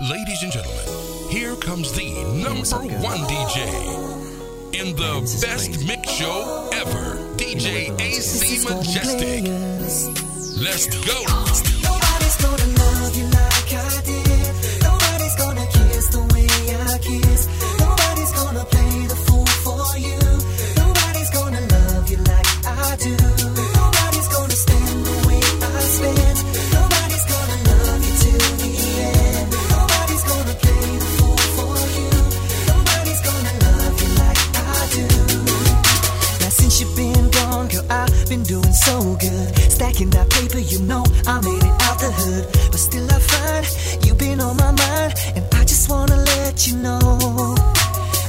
Ladies and gentlemen, here comes the number one DJ in the best crazy. mix show ever, DJ AC Majestic. Let's go. Nobody's gonna love you like I did. so good. Stacking that paper, you know I made it out the hood. But still, I find you've been on my mind, and I just wanna let you know.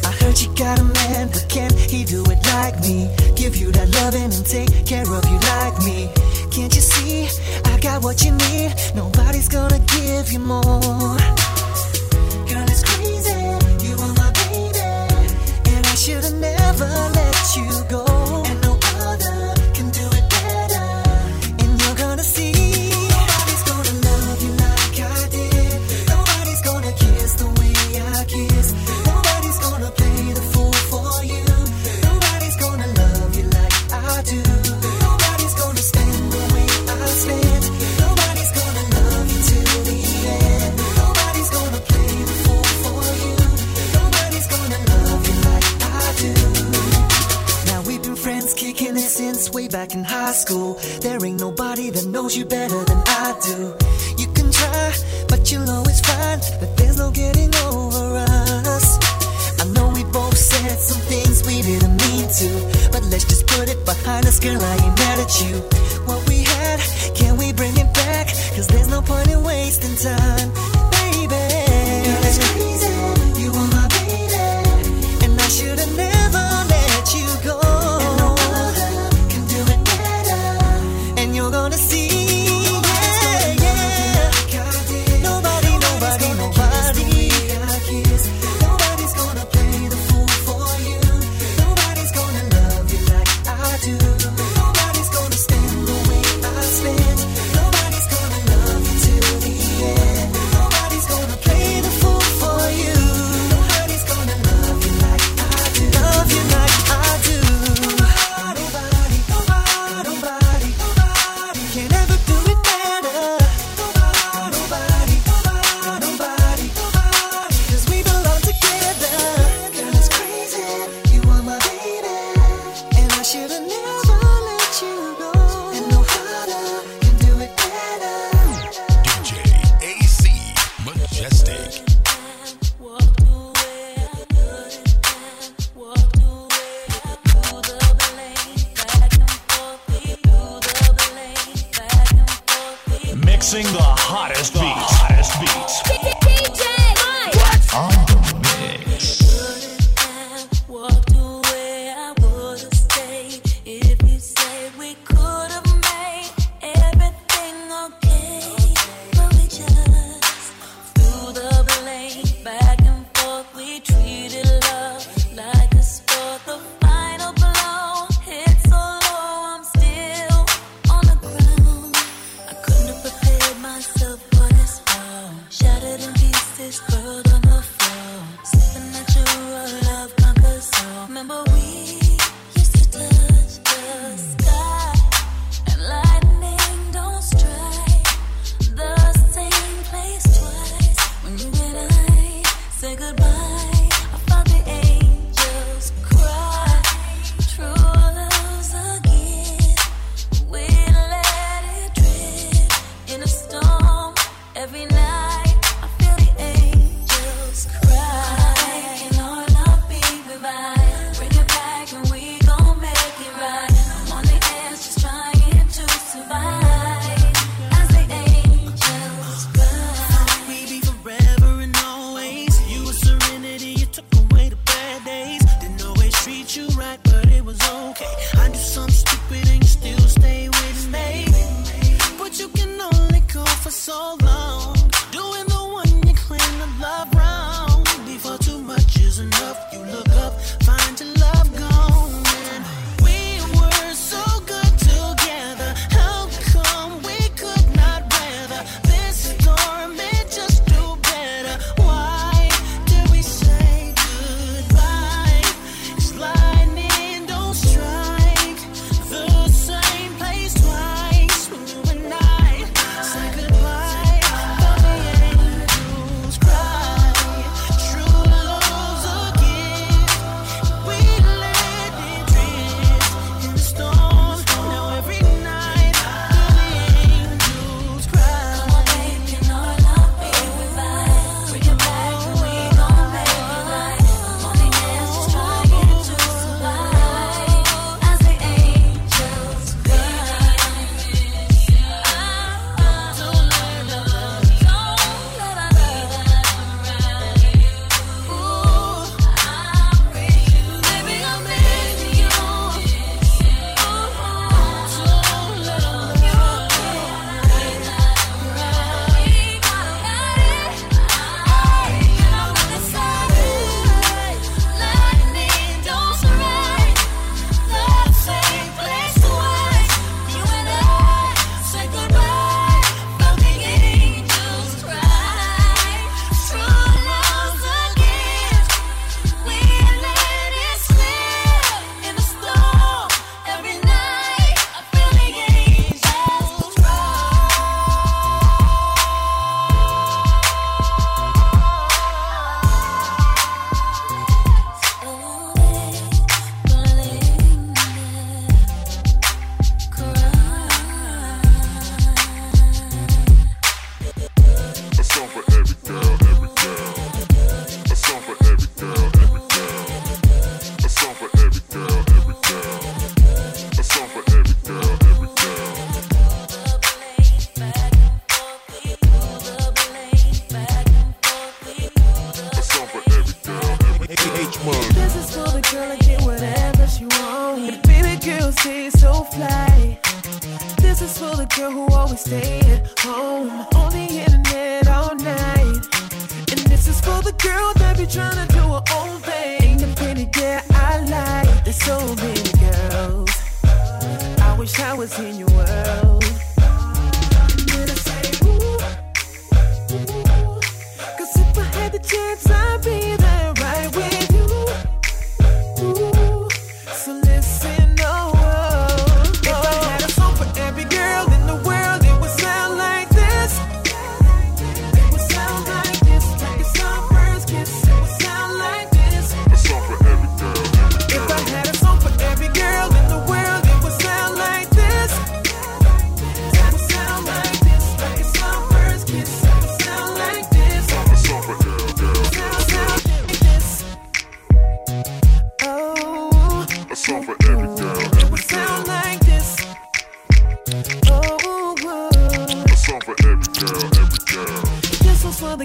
I heard you got a man, but can he do it like me? Give you that loving and take care of you like me. Can't you see? I got what you need. Nobody's gonna give you more. school. There ain't nobody that knows you better than I do. You can try, but you'll always find that there's no getting over us. I know we both said some things we didn't mean to, but let's just put it behind us, girl. I ain't mad at you.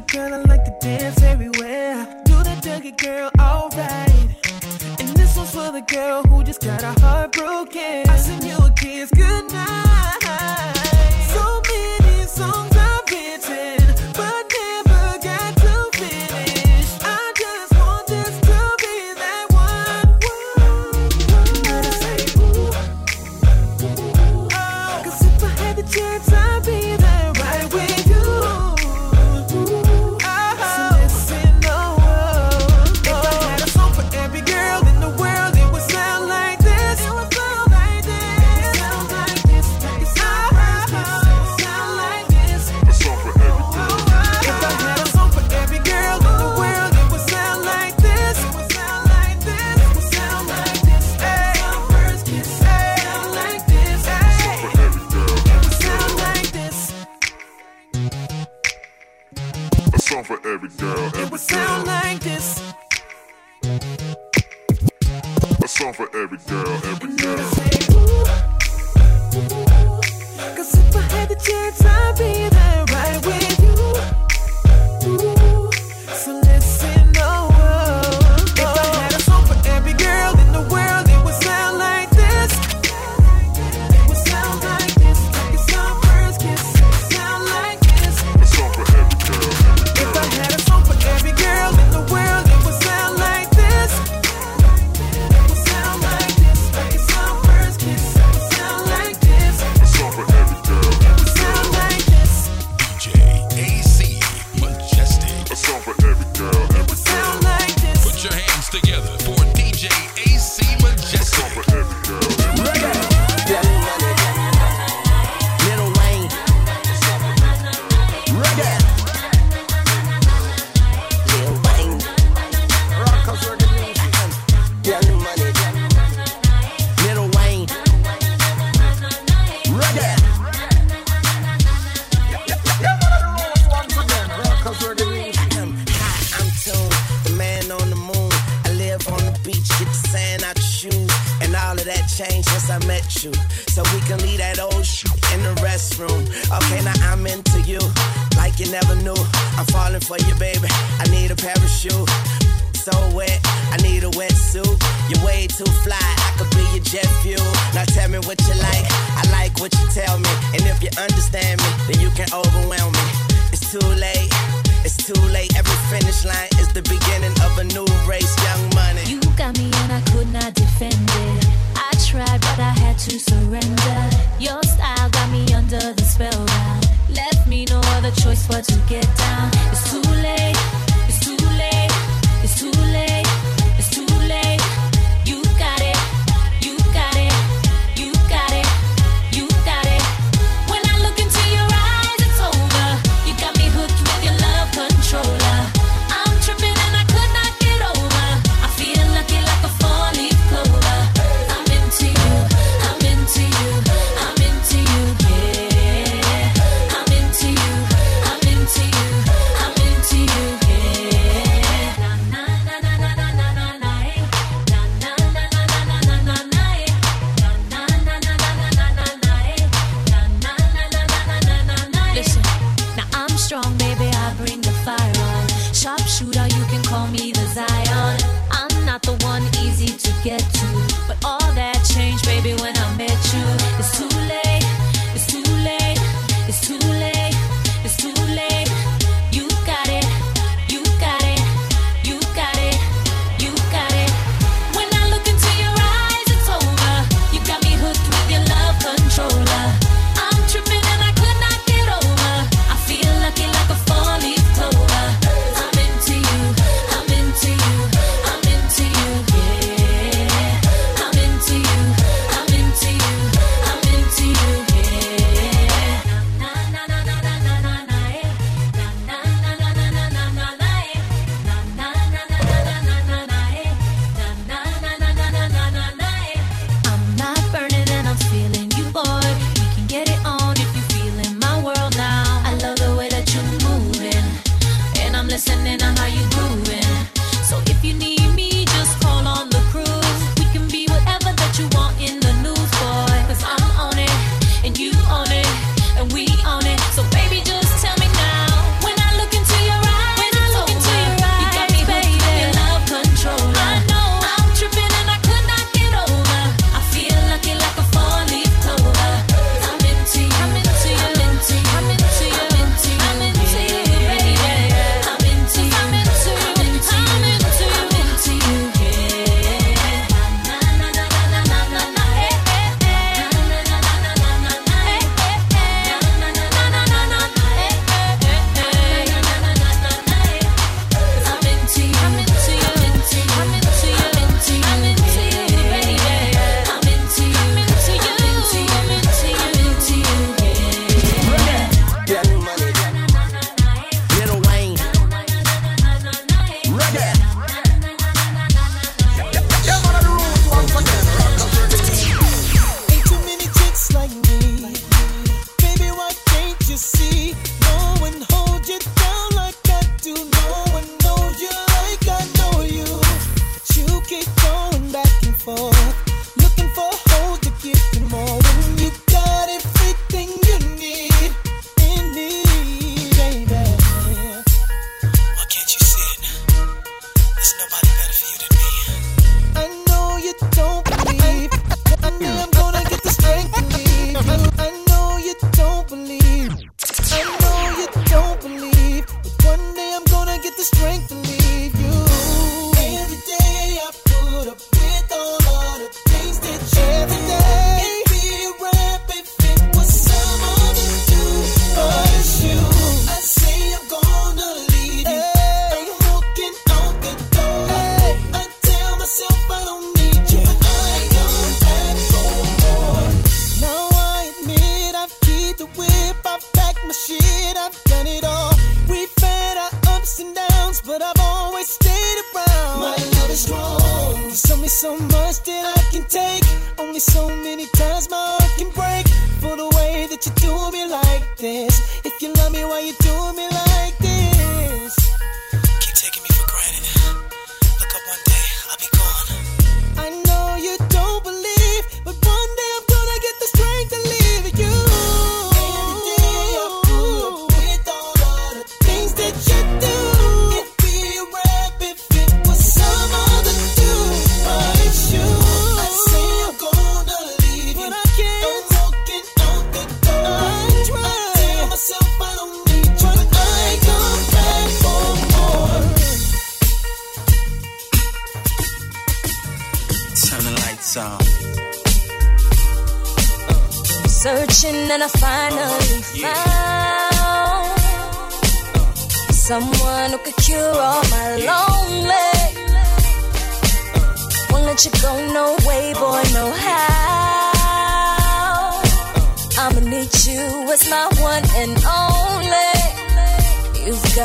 the girl, I like to dance everywhere. Do the junkie girl, alright. And this one's for the girl who just got her heart broken.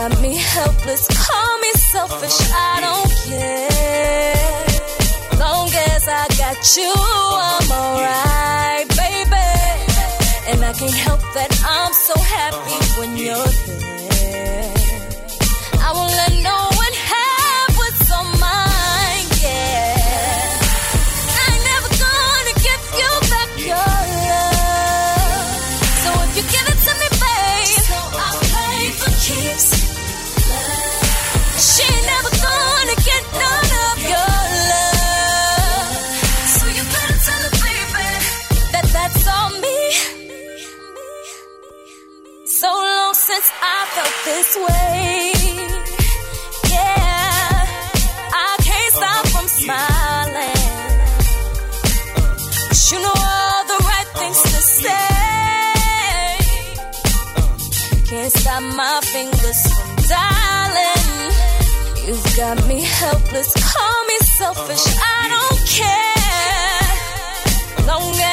got me helpless. Call me selfish, I don't care. Long as I got you, I'm alright, baby. And I can't help that I'm so happy when you're there. felt this way. Yeah, I can't oh, stop from smiling. Cause you know all the right uh-huh. things to say. Can't stop my fingers from dialing. You've got me helpless. Call me selfish. Uh-huh. I don't care. Long as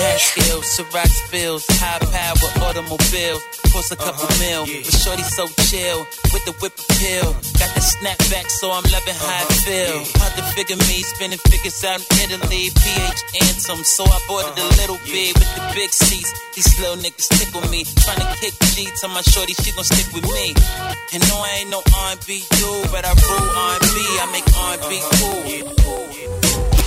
had skills, Ciroc spills, high power automobiles. Cost a couple uh-huh, mil, yeah. but shorty so chill with the whip appeal. Got the snapback, so I'm loving uh-huh, how I uh-huh. feel. Yeah. Hard to figure me, spinning figures out in Italy. PH anthem, so I bought it a uh-huh. little yeah. bit with the big seats. These little niggas tickle me, trying to kick D. Tell my shorty she gon' stick with me. And no, I ain't no R&B dude, but I rule R&B. I make R&B uh-huh, cool.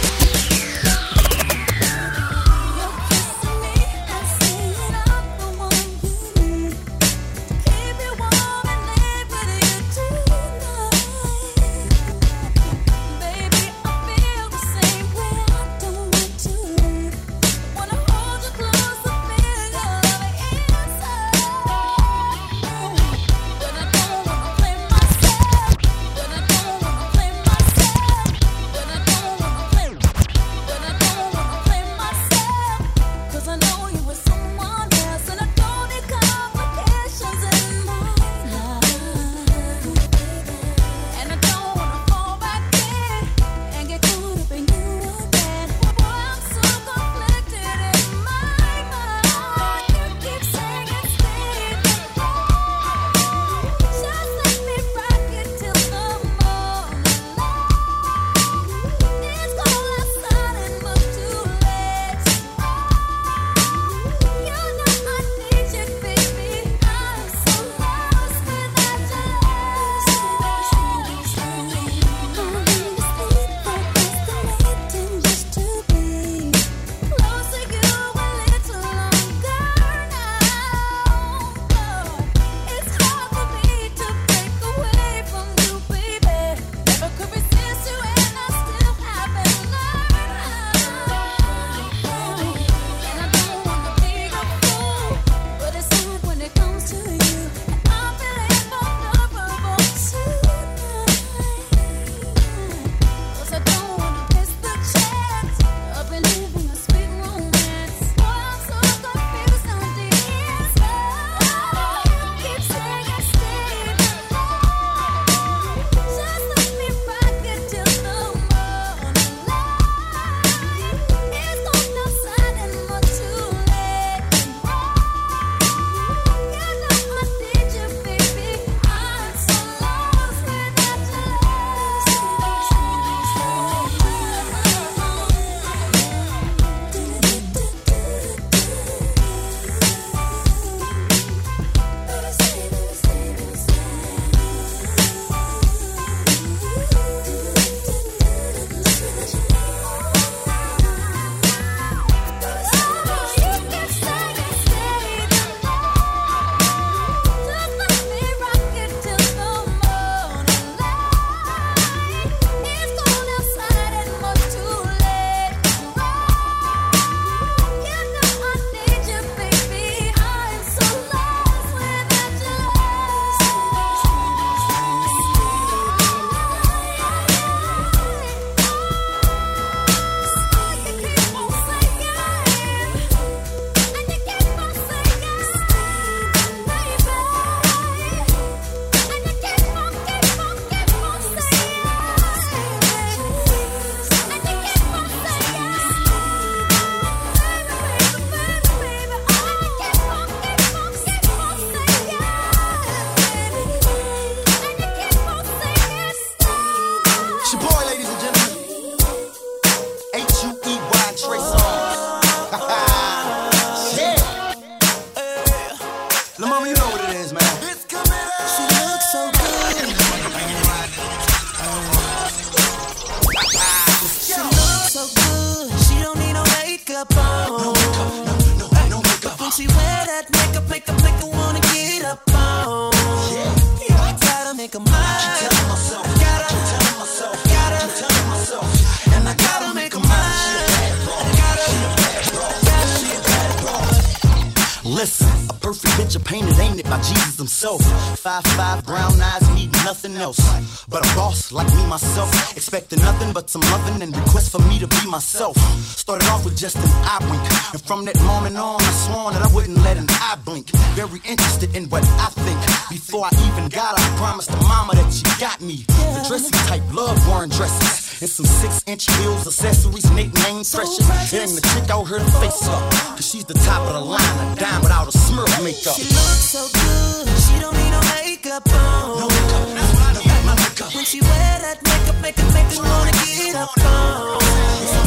Jesus. Five five brown eyes, need nothing else. But a boss like me myself, expecting nothing but some loving and request for me to be myself. Started off with just an eye wink, and from that moment on, I swore that I wouldn't let an eye blink. Very interested in what I think. Before I even got I promised the mama that she got me. The dressing type, love wearing dresses. And some six inch heels, accessories, nickname precious. And the chick out her face up. Cause she's the top of the line, a dime without a smirk makeup. She looks so good, don't need no makeup on. No makeup, that's what I don't need, my makeup. When she wear that makeup, make her, make her wanna get up on.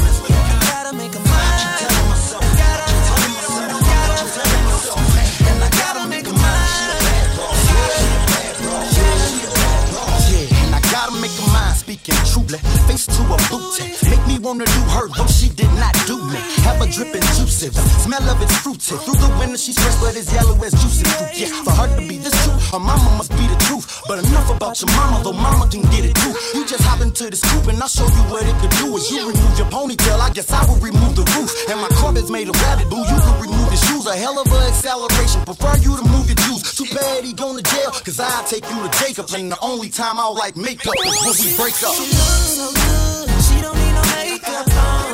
Speaking truly, face to a booty. Make me wanna do her, though she did not do me. Have a dripping juicy, the smell of it's fruity. Through the window she's fresh, but it's yellow as juicy fruit. Yeah, for her to be this true, her mama must be the truth. But enough about your mama, though mama can get it too. You just hop into the scoop and I'll show you what it could do. If you remove your ponytail, I guess I will remove the roof. And my carpet's made of rabbit boo. You can remove your shoes, a hell of a acceleration. Prefer you to move your juice. Too bad he going to jail, cause I'll take you to Jacob. And the only time I'll like makeup is when we break up. She looks so good, she don't need no makeup on.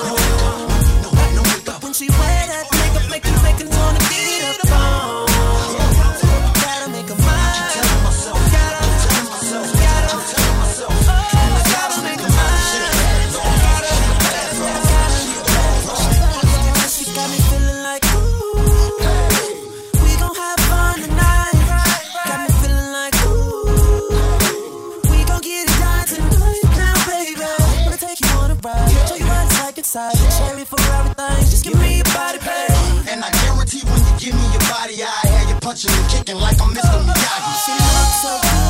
No back, no makeup. When she wear that makeup, make her, make her wanna get up on. So good,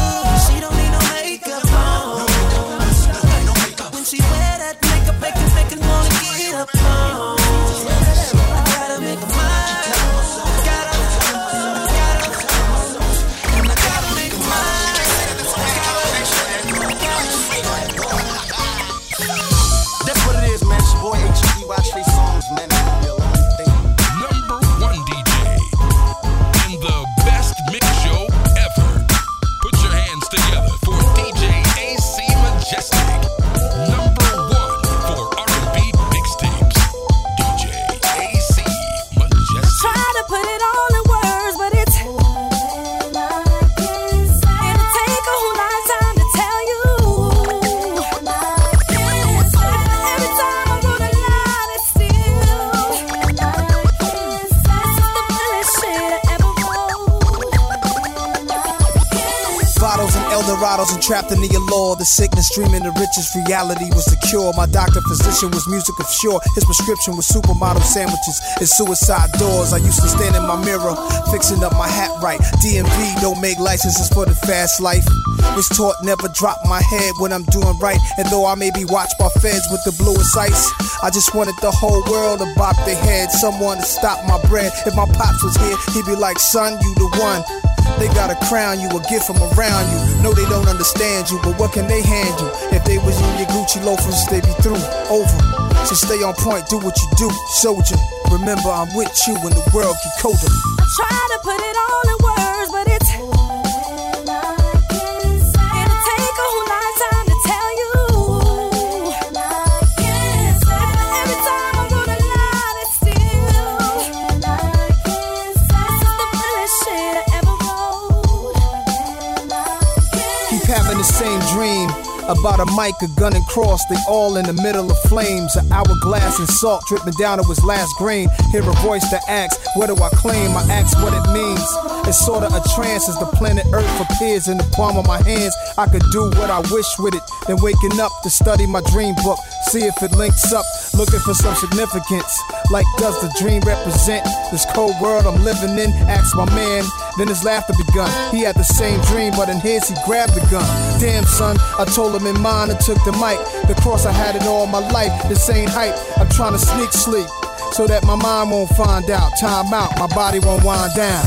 the. Sickness dreaming the richest reality was the cure. My doctor physician was music of sure. His prescription was supermodel sandwiches and suicide doors. I used to stand in my mirror, fixing up my hat right. DMV don't make licenses for the fast life. Was taught never drop my head when I'm doing right. And though I may be watched by feds with the bluest ice, I just wanted the whole world to bop their head. Someone to stop my bread. If my pops was here, he'd be like, son, you the one. They gotta crown you, a gift from around you. No, they don't understand you, but what can they hand you? If they was in your Gucci loafers, they be through, over. So stay on point, do what you do, soldier. Remember, I'm with you when the world get colder. I Try to put it all about a mic, a gun, and cross. They all in the middle of flames. An hourglass and salt dripping down to his last grain. Hear a voice that asks, What do I claim? I ask what it means. It's sorta a trance as the planet Earth appears in the palm of my hands. I could do what I wish with it. Then waking up to study my dream book, see if it links up. Looking for some significance. Like, does the dream represent this cold world I'm living in? Ask my man. Then his laughter begun. He had the same dream, but in his he grabbed the gun. Damn, son, I told him in mine and took the mic. The cross I had it all my life. This ain't hype. I'm trying to sneak sleep so that my mind won't find out. Time out, my body won't wind down.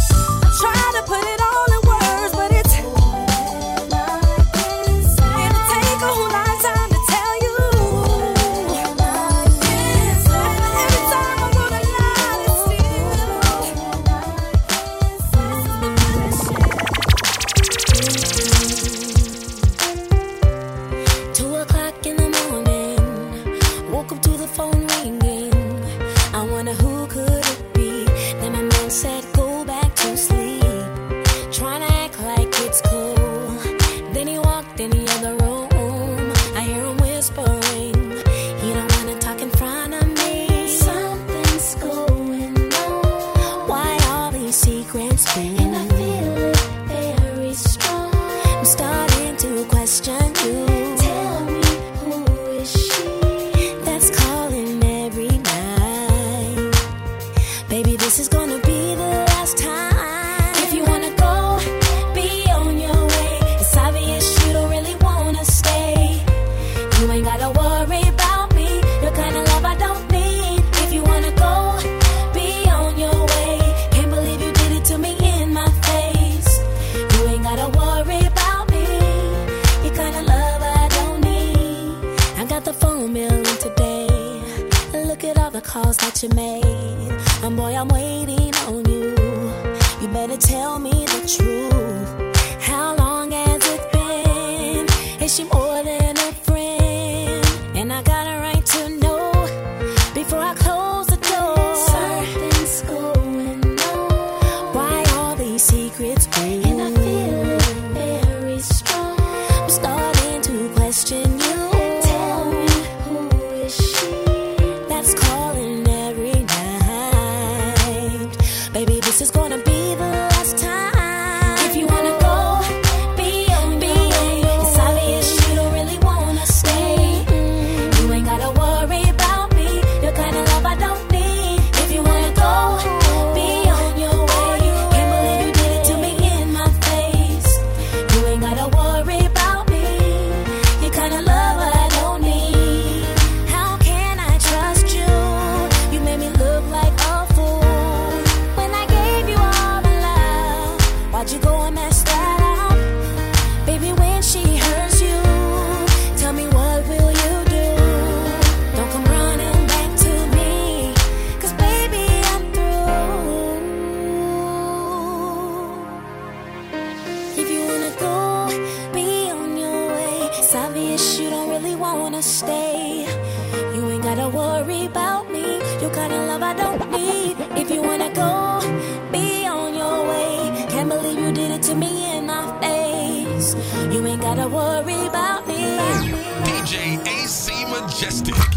Majestic.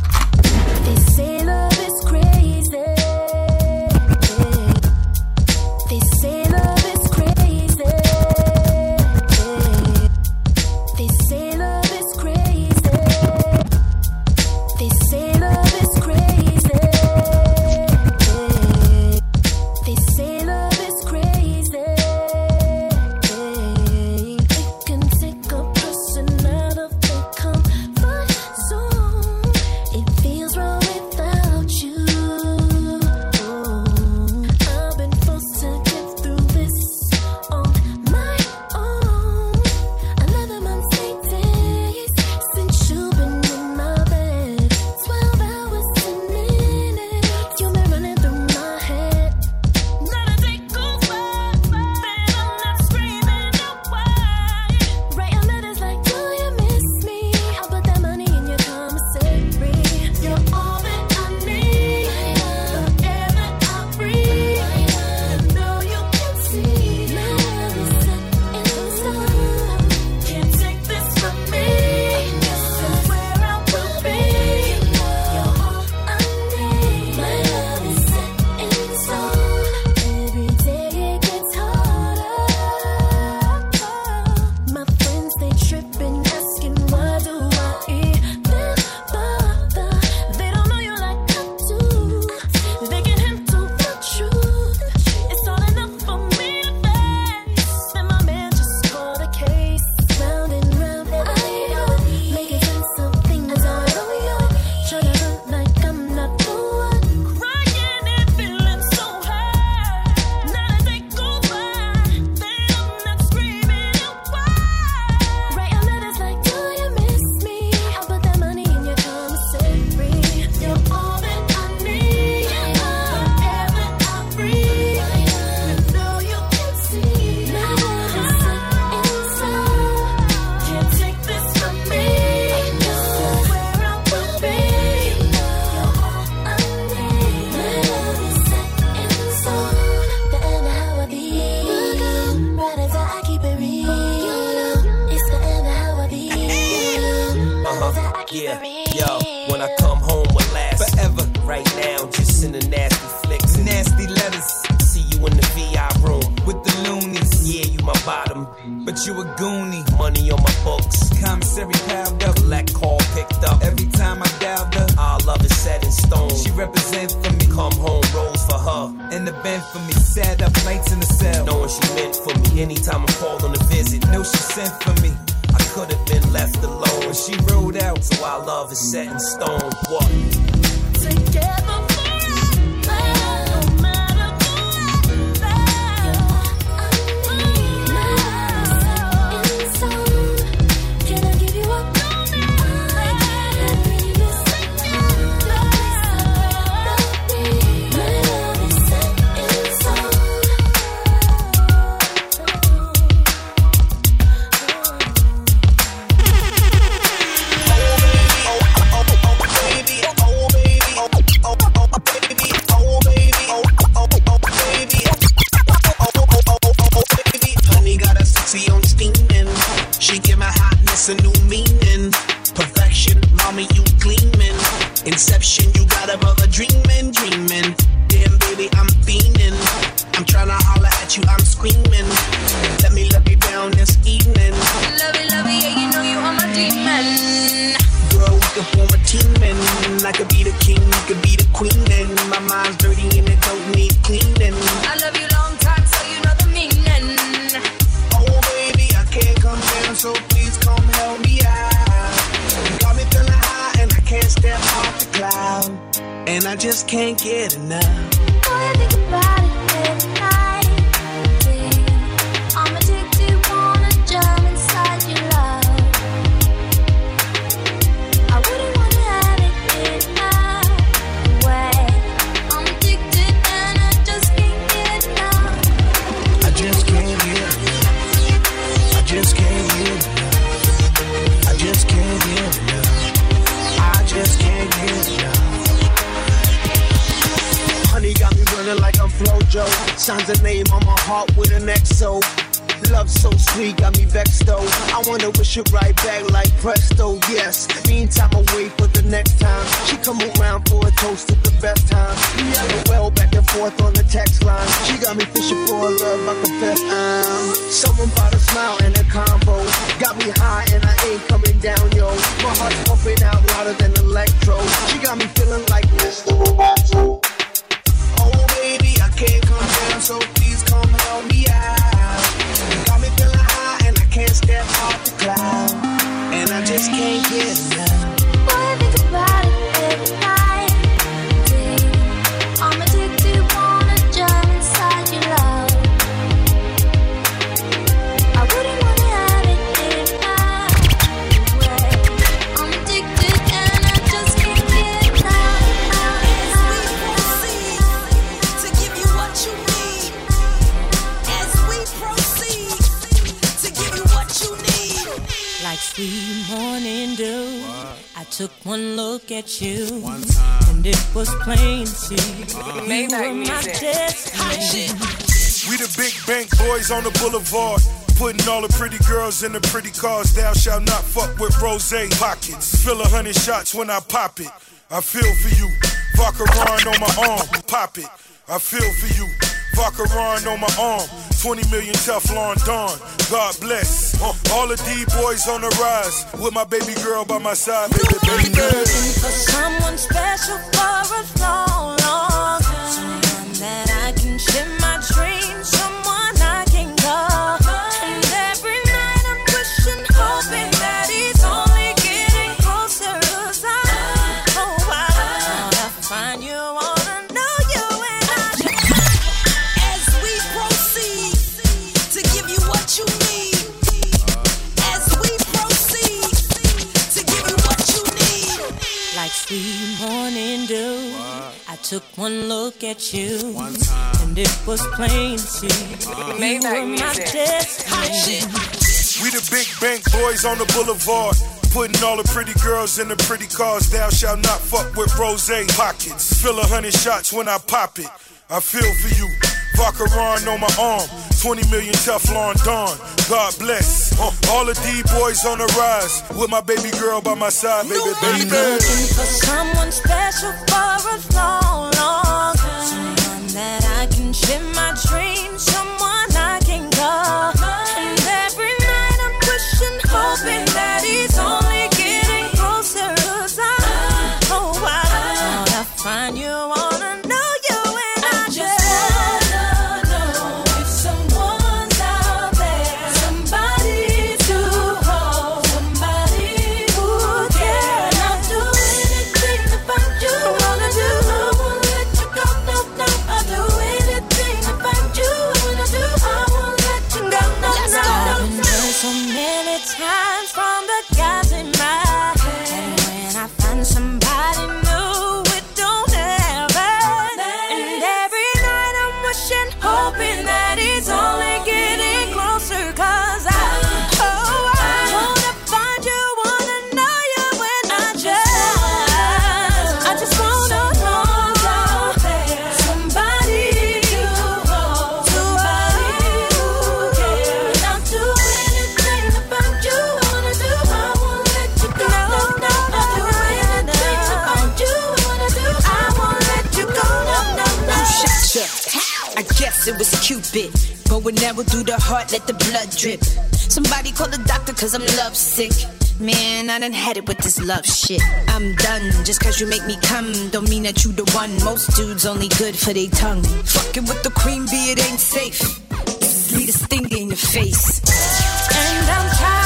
So please come help me out. Got me feeling high and I can't step off the cloud. And I just can't get enough. Boy, I think about Signs a name on my heart with an XO. Love so sweet, got me vexed though. I wanna wish it right back like presto, yes. Meantime, I wait for the next time. She come around for a toast at the best time. We well back and forth on the text line. She got me fishing for a love, I confess I'm. Someone bought a smile and a combo. Got me high and I ain't coming down, yo. My heart's pumping out louder than electro. She got me feeling like Mr. Roboto. So please come help me out. Got me feeling high and I can't step off the cloud, and I just can't get enough. Took one look at you, and it was plain to see uh-huh. you were my destiny. We the big bank boys on the boulevard. Putting all the pretty girls in the pretty cars. Thou shalt not fuck with rose pockets. Fill a hundred shots when I pop it. I feel for you. Vacheron on my arm. Pop it. I feel for you. Vacheron on my arm. 20 million Teflon Don. God bless. Uh, all the D boys on the rise. With my baby girl by my side, baby, baby. Looking for someone special for a long, took one look at you, and it was plain to see uh-huh. you were my destiny. We the big bank boys on the boulevard. Putting all the pretty girls in the pretty cars. Thou shalt not fuck with rose pockets. Fill a hundred shots when I pop it. I feel for you. Vacheron on my arm. 20 million Teflon Don. God bless. Uh, all the D boys on the rise. With my baby girl by my side, baby, baby. Looking for someone special for a long, long time. Someone that I can share my dreams, someone I can call. Going arrow through the heart, let the blood drip. Somebody call the doctor cause I'm lovesick. Man, I done had it with this love shit. I'm done. Just cause you make me come, don't mean that you the one. Most dudes only good for they tongue. Fucking with the queen bee, it ain't safe. Lead a stinger in your face. And I'm tired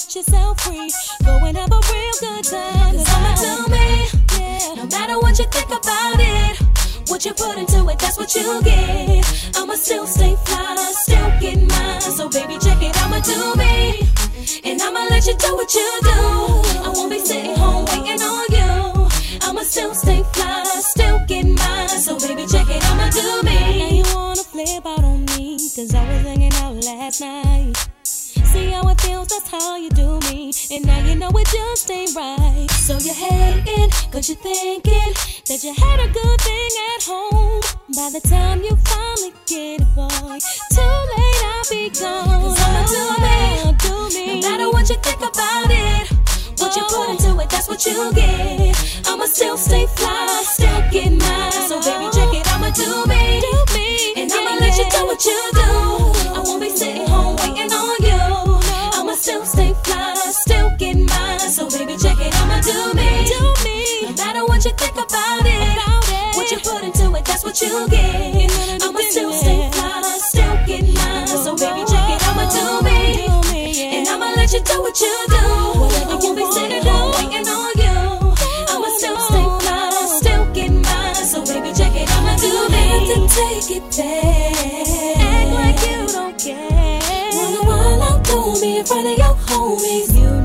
set yourself free. Go and have a real good time. Cause I'ma do me, yeah. No matter what you think about it. What you put into it, that's what you get. I'ma still stay fly, still get mine. So baby, check it, I'ma do me. And I'ma let you do what you do. I won't be sitting home waiting on you. I'ma still stay fly, still get mine. So baby, check it, I'ma do me. And you wanna flip out on me, cause I was hanging out last night. See how it feels, that's how you. And now you know it just ain't right. So you're hating, cause you're thinking that you had a good thing at home. By the time you finally get it, boy, too late, I'll be gone. Cause I'ma do me, do me. No matter what you think about it. What you put into it, that's what you get. I'ma still stay fly, still get mine. So baby, check it, I'ma do me. Do me. And I'ma let you do what you do. I won't be sitting home waiting on you. I'ma still stay fly, matter what you think about it. What you put into it, that's what you get. I'ma still stay fly, still get mine. So baby, check it, I'ma do me. And I'ma let you do what you do. I won't waiting on you. I'ma still stay fly, still get mine. So baby, check it, I'ma do me. Take it back. Act like you don't care. Wanna out through me in front of your me. You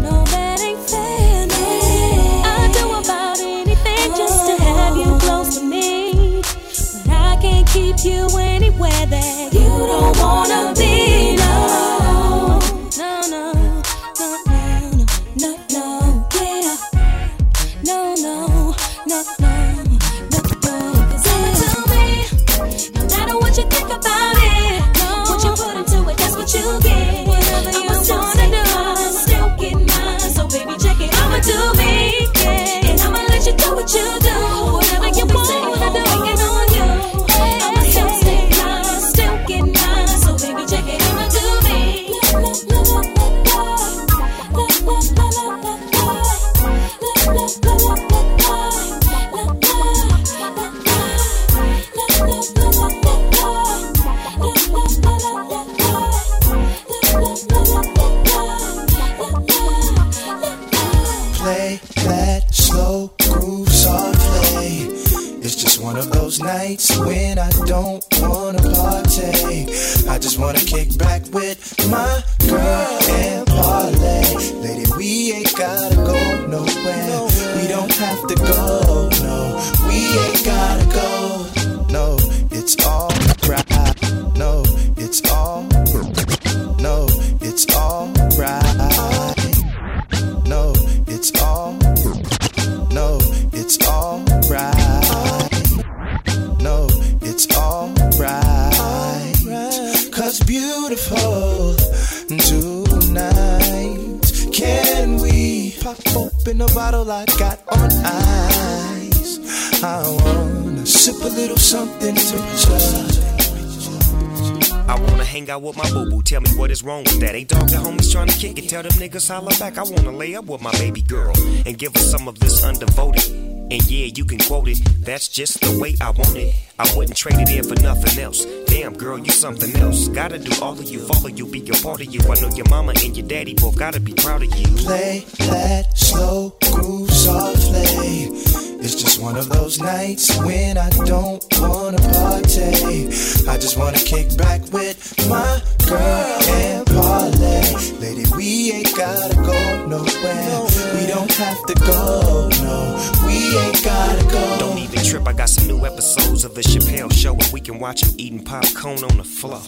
is wrong with that. Ain't dog the homies trying to kick it. Tell them niggas holla back. I wanna lay up with my baby girl and give her some of this undevoted. And yeah, you can quote it. That's just the way I want it. I wouldn't trade it in for nothing else. Damn, girl, you something else. Gotta do all of you, follow you, be a part of you. I know your mama and your daddy both gotta be proud of you. Play that slow groove softly. It's just one of those nights when I don't wanna party. I just wanna kick back with my girl and parlay. Lady, we ain't gotta go nowhere. We don't have to go, no. We ain't gotta go. Don't even trip, I got some new episodes of The Chappelle Show, and we can watch him eating popcorn on the floor.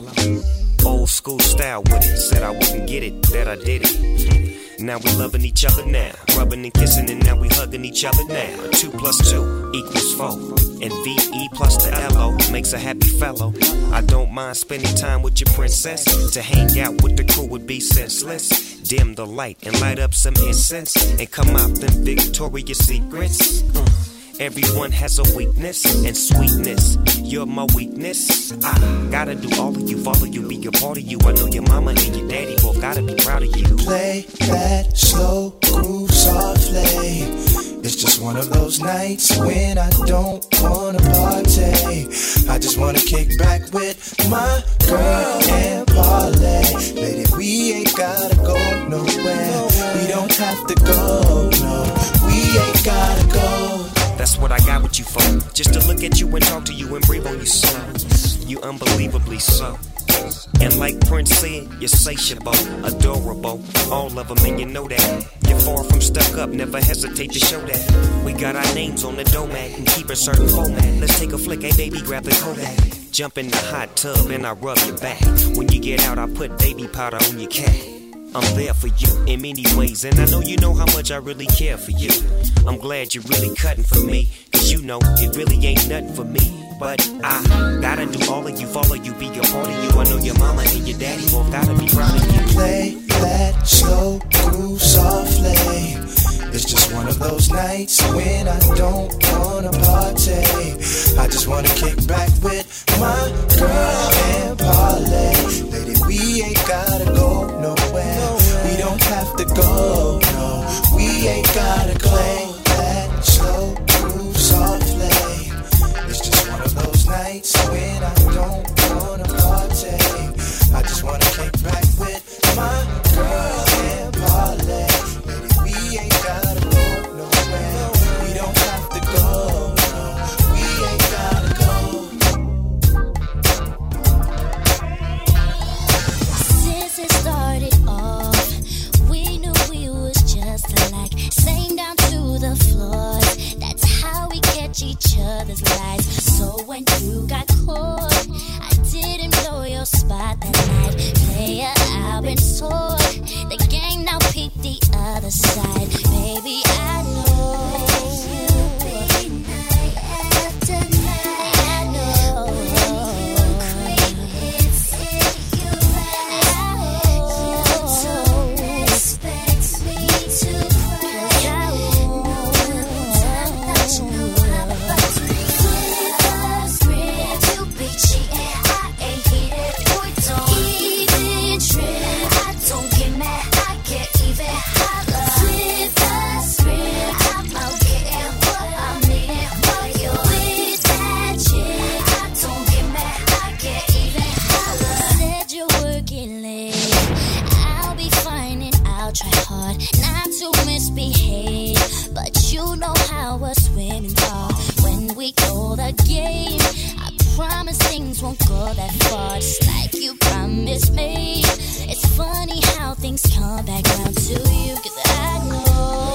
Old school style with it, said I wouldn't get it, that I did it. Now we loving each other now, rubbing and kissing, and now we hugging each other now. Two plus two equals four, and VE plus the LO makes a happy fellow. I don't mind spending time with your princess. To hang out with the crew would be senseless. Dim the light and light up some incense, and come them Victoria's Secrets. Uh. Everyone has a weakness and sweetness. You're my weakness. I gotta do all of you, follow you, be a part of you. I know your mama and your daddy both gotta be proud of you. Play that slow groove softly. It's just one of those nights when I don't wanna party. I just wanna kick back with my girl and parlay. Lady, we ain't gotta go nowhere. Have to go, no. We ain't gotta go. That's what I got with you for. Just to look at you and talk to you and breathe on you so. You unbelievably so. And like Prince said, you're satiable, adorable, all of them, and you know that. You're far from stuck up, never hesitate to show that. We got our names on the doormat and keep a certain format. Let's take a flick, hey baby, grab the Kodak. Jump in the hot tub and I rub your back. When you get out, I put baby powder on your cat. I'm there for you in many ways, and I know you know how much I really care for you. I'm glad you're really cutting for me, cause you know it really ain't nothing for me. But I gotta do all of you, follow you, be a part of you. I know your mama and your daddy both gotta be proud of you. Play that slow groove softly. It's just one of those nights when I don't wanna party. I just wanna kick back with my girl and parlay. Lady, we ain't gotta go go, no. We ain't gotta round to you, cause I know.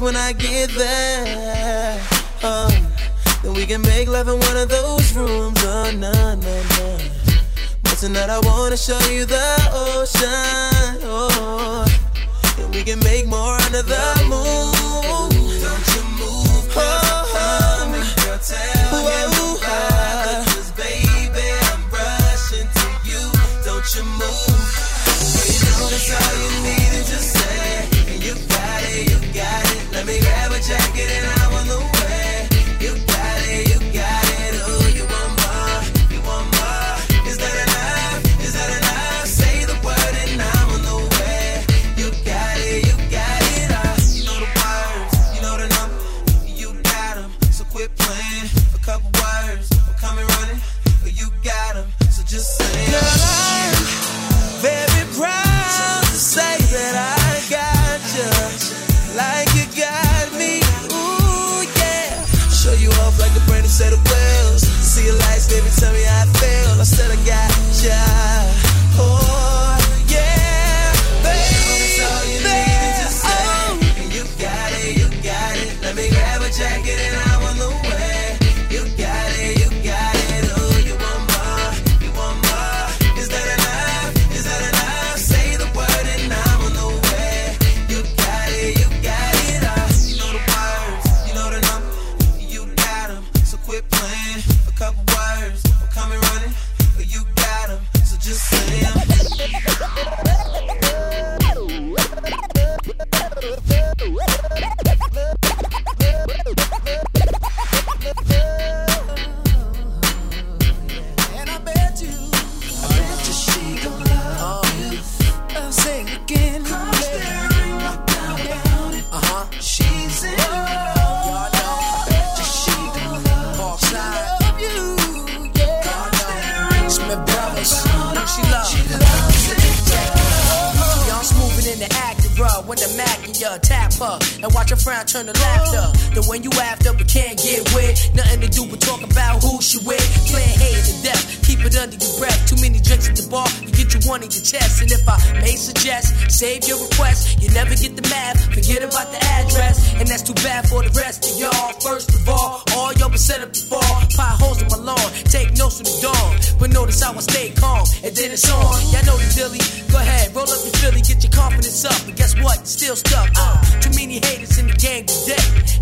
when I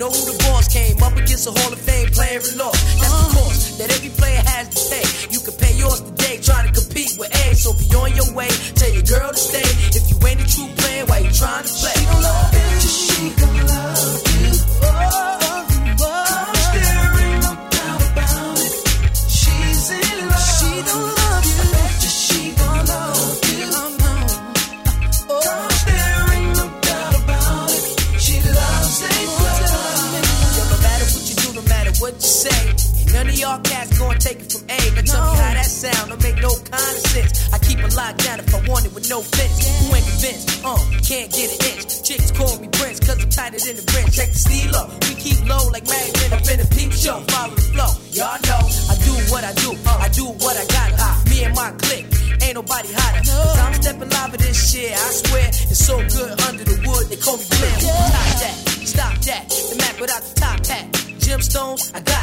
Know who the boss came up against a Hall of Fame player and lost. That's the oh. cost that every player has to pay. You can pay yours today, try to compete with A. So be on your way, tell your girl to stay. If you ain't a true player, why you trying to play? low like Mad Men up in a peep show. Follow the flow, y'all know. I do what I do, I do what I got. I, me and my clique, ain't nobody hotter. Cause I'm stepping live with this shit, I swear. It's so good under the wood, they call me Glenn. Stop that, stop that. The Mac without the top hat. Gemstones, I got